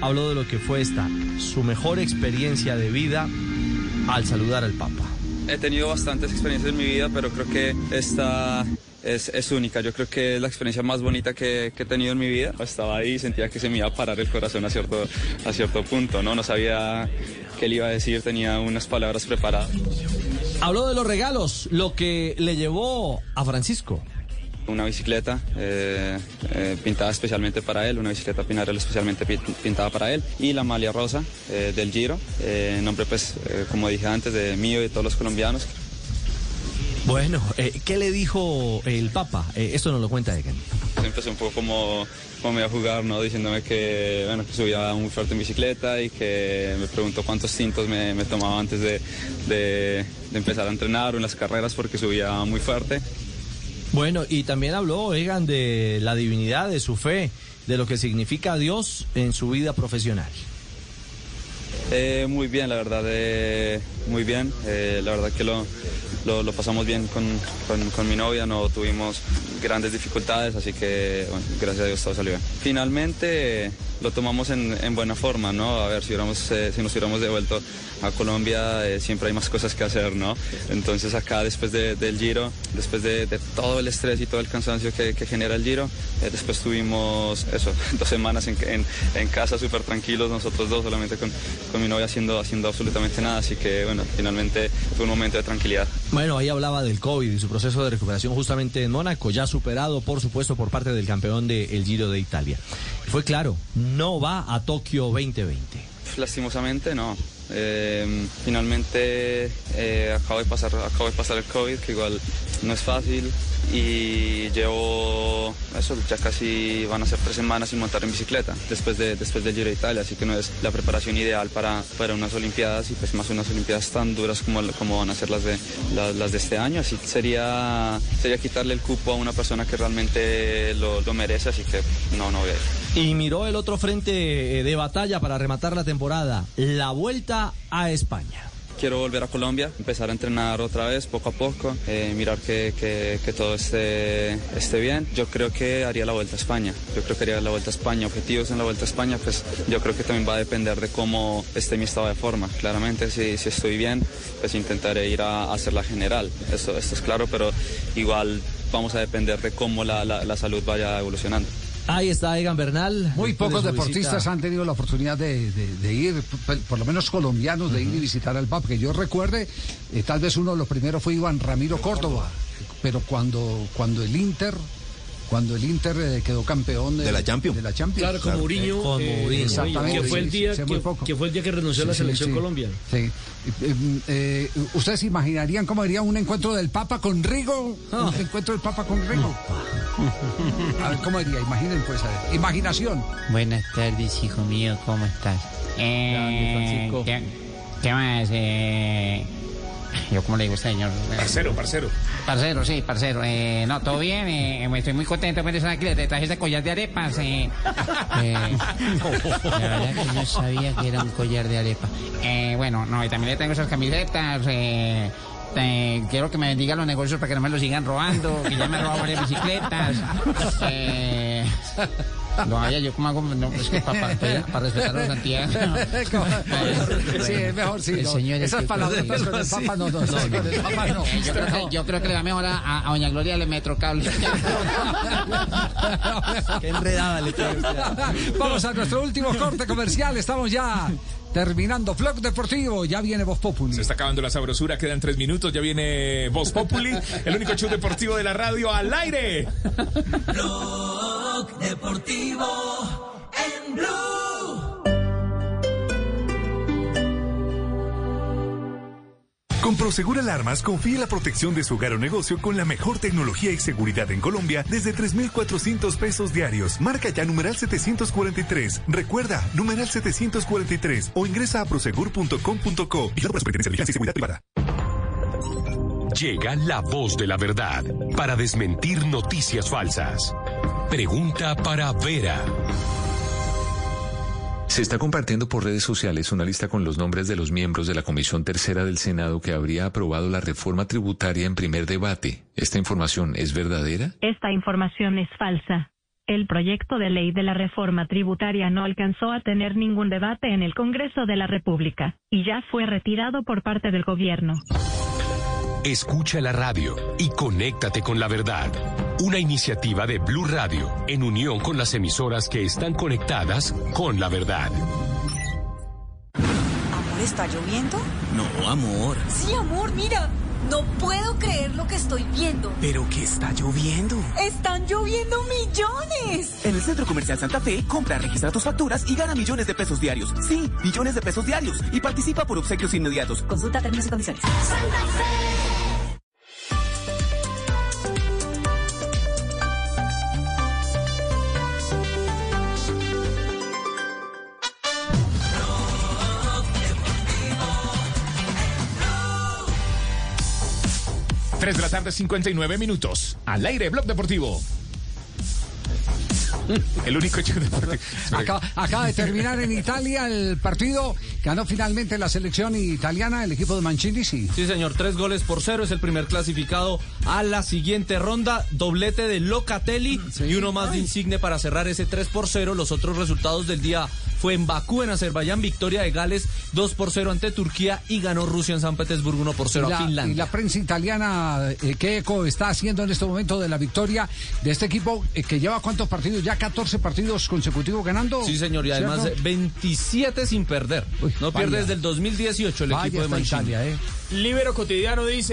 habló de lo que fue esta, su mejor experiencia de vida al saludar al Papa. He tenido bastantes experiencias en mi vida, pero creo que esta es, es única. Yo creo que es la experiencia más bonita que, que, he tenido en mi vida. Estaba ahí y sentía que se me iba a parar el corazón a cierto, a cierto punto, ¿no? No sabía qué le iba a decir, tenía unas palabras preparadas. Habló de los regalos, lo que le llevó a Francisco. Una bicicleta eh, eh, pintada especialmente para él, una bicicleta Pinarello especialmente pintada para él y la malia rosa eh, del Giro, en nombre pues como dije antes de mío y de todos los colombianos. Bueno, ¿qué le dijo el Papa? esto nos lo cuenta Egan. Empecé un poco como, como me iba a jugar, ¿no? Diciéndome que, bueno, que subía muy fuerte en bicicleta y que me preguntó cuántos cintos me, me tomaba antes de, de, de empezar a entrenar o en las carreras porque subía muy fuerte. Bueno, y también habló, Egan, de la divinidad, de su fe, de lo que significa Dios en su vida profesional. Eh, muy bien, la verdad, eh, muy bien. Eh, la verdad que lo, pasamos bien con, con, con, mi novia, no tuvimos grandes dificultades, así que bueno, gracias a Dios todo salió bien. Finalmente lo tomamos en, en buena forma, ¿no? A ver, si, hubiéramos, eh, si nos hubiéramos devuelto a Colombia, eh, siempre hay más cosas que hacer, ¿no? Entonces acá después de, del Giro, después de, de, todo el estrés y todo el cansancio que, que genera el Giro, eh, después tuvimos eso, dos semanas en, en, en casa súper tranquilos, nosotros dos, solamente con, con mi novia haciendo, haciendo absolutamente nada, así que bueno, finalmente fue un momento de tranquilidad. Bueno, ahí hablaba del COVID y su proceso de recuperación justamente en Mónaco, ya superado, por supuesto, por parte del campeón del Giro de Italia. Fue claro, no va a Tokio 2020. Lastimosamente no. Eh, finalmente eh, acabo, de pasar, acabo de pasar el COVID, que igual no es fácil. Y llevo eso, ya casi van a ser tres semanas sin montar en bicicleta después, de, después del Giro de Italia, así que no es la preparación ideal para, para unas Olimpiadas y pues más unas Olimpiadas tan duras como, como van a ser las de, las, de este año. Así sería, sería quitarle el cupo a una persona que realmente lo, lo merece, así que no, no voy a ir. Y miró el otro frente de batalla para rematar la temporada, la vuelta a España. Quiero volver a Colombia, empezar a entrenar otra vez poco a poco, eh, mirar que, que, todo esté, esté bien. Yo creo que haría la vuelta a España. Yo creo que haría la vuelta a España. Objetivos en la vuelta a España, pues yo creo que también va a depender de cómo esté mi estado de forma. Claramente, si, si estoy bien, pues intentaré ir a, a hacer la general. Esto, esto es claro, pero igual vamos a depender de cómo la, la, la salud vaya evolucionando. Ahí está Egan Bernal. Muy pocos de deportistas visita. han tenido la oportunidad de, de, de, ir, por lo menos colombianos, de uh -huh. ir y visitar al Papa. Que yo recuerde, eh, tal vez uno de los primeros fue Iván Ramiro Córdoba, pero cuando, cuando el Inter cuando el Inter eh, quedó campeón de, de, la Champions. De la Champions. Claro, con Mourinho. Eh, Mourinho. Exactamente. Que fue el día, que, que, fue el día que renunció sí, a la selección sí, Colombia. Sí. Eh, ¿Ustedes imaginarían cómo sería un encuentro del Papa con Rigo? Oh. Un encuentro del Papa con Rigo. a ver, ¿cómo diría? Imaginen, pues, a ver. Imaginación. Buenas tardes, hijo mío, ¿cómo estás? Eh, ¿qué, ¿qué, más? Eh, yo cómo le digo a usted, señor. Parcero, parcero. Parcero, sí, parcero. Eh, no, todo bien. Eh, estoy muy contento de estar aquí. Le traje este collar de arepas. Eh, eh, la verdad que no sabía que era un collar de arepa. Eh, bueno, no, y también le tengo esas camisetas. Eh, eh, quiero que me bendiga los negocios para que no me los sigan robando, que ya me han robado varias bicicletas. Eh, no, vaya, yo como hago, no, es que para, para, para respetar a los Santiago. sí, es mejor, sí. El no. señor Esas palabras con el Papa no, no, no, con el Papa no. Yo, creo que, yo creo que le va mejor a, a Doña Gloria del Metrocable. Qué enredada le Vamos a nuestro último corte comercial, estamos ya Terminando Vlog Deportivo, ya viene Voz Populi. Se está acabando la sabrosura, quedan tres minutos, ya viene Voz Populi, el único show deportivo de la radio al aire. Blog Deportivo en Blue. Con Prosegur Alarmas, confíe la protección de su hogar o negocio con la mejor tecnología y seguridad en Colombia desde 3,400 pesos diarios. Marca ya numeral 743. Recuerda, numeral 743 o ingresa a prosegur.com.co. Y la Superintendencia de Seguridad Privada. Llega la voz de la verdad para desmentir noticias falsas. Pregunta para Vera. Se está compartiendo por redes sociales una lista con los nombres de los miembros de la Comisión Tercera del Senado que habría aprobado la reforma tributaria en primer debate. ¿Esta información es verdadera? Esta información es falsa. El proyecto de ley de la reforma tributaria no alcanzó a tener ningún debate en el Congreso de la República y ya fue retirado por parte del gobierno. Escucha la radio y conéctate con la verdad. Una iniciativa de Blue Radio en unión con las emisoras que están conectadas con la verdad. Amor, ¿está lloviendo? No, amor. Sí, amor, mira. No puedo creer lo que estoy viendo. ¿Pero qué está lloviendo? ¡Están lloviendo millones! En el Centro Comercial Santa Fe, compra, registra tus facturas y gana millones de pesos diarios. Sí, millones de pesos diarios. Y participa por obsequios inmediatos. Consulta términos y condiciones. Santa Fe. Tres de la tarde, 59 minutos. Al aire, Blog Deportivo. El único show deportivo. Acá, acaba de terminar en Italia el partido. Ganó finalmente la selección italiana, el equipo de Mancini, sí. Sí, señor, tres goles por cero. Es el primer clasificado a la siguiente ronda. Doblete de Locatelli y uno más de Insigne para cerrar ese 3 por 0. Los otros resultados del día fue en Bakú, en Azerbaiyán, victoria de Gales 2 por 0 ante Turquía y ganó Rusia en San Petersburgo 1 por 0 Y a la, y Finlandia. la prensa italiana, eh, ¿qué eco está haciendo en este momento de la victoria de este equipo eh, que lleva cuántos partidos? ¿Ya 14 partidos consecutivos ganando? Sí, señor, y además ¿Cierto? eh, 27 sin perder. no vaya. pierde desde el 2018 el Vaya equipo de esta Mancini. Italia, ¿eh? Libero cotidiano dice.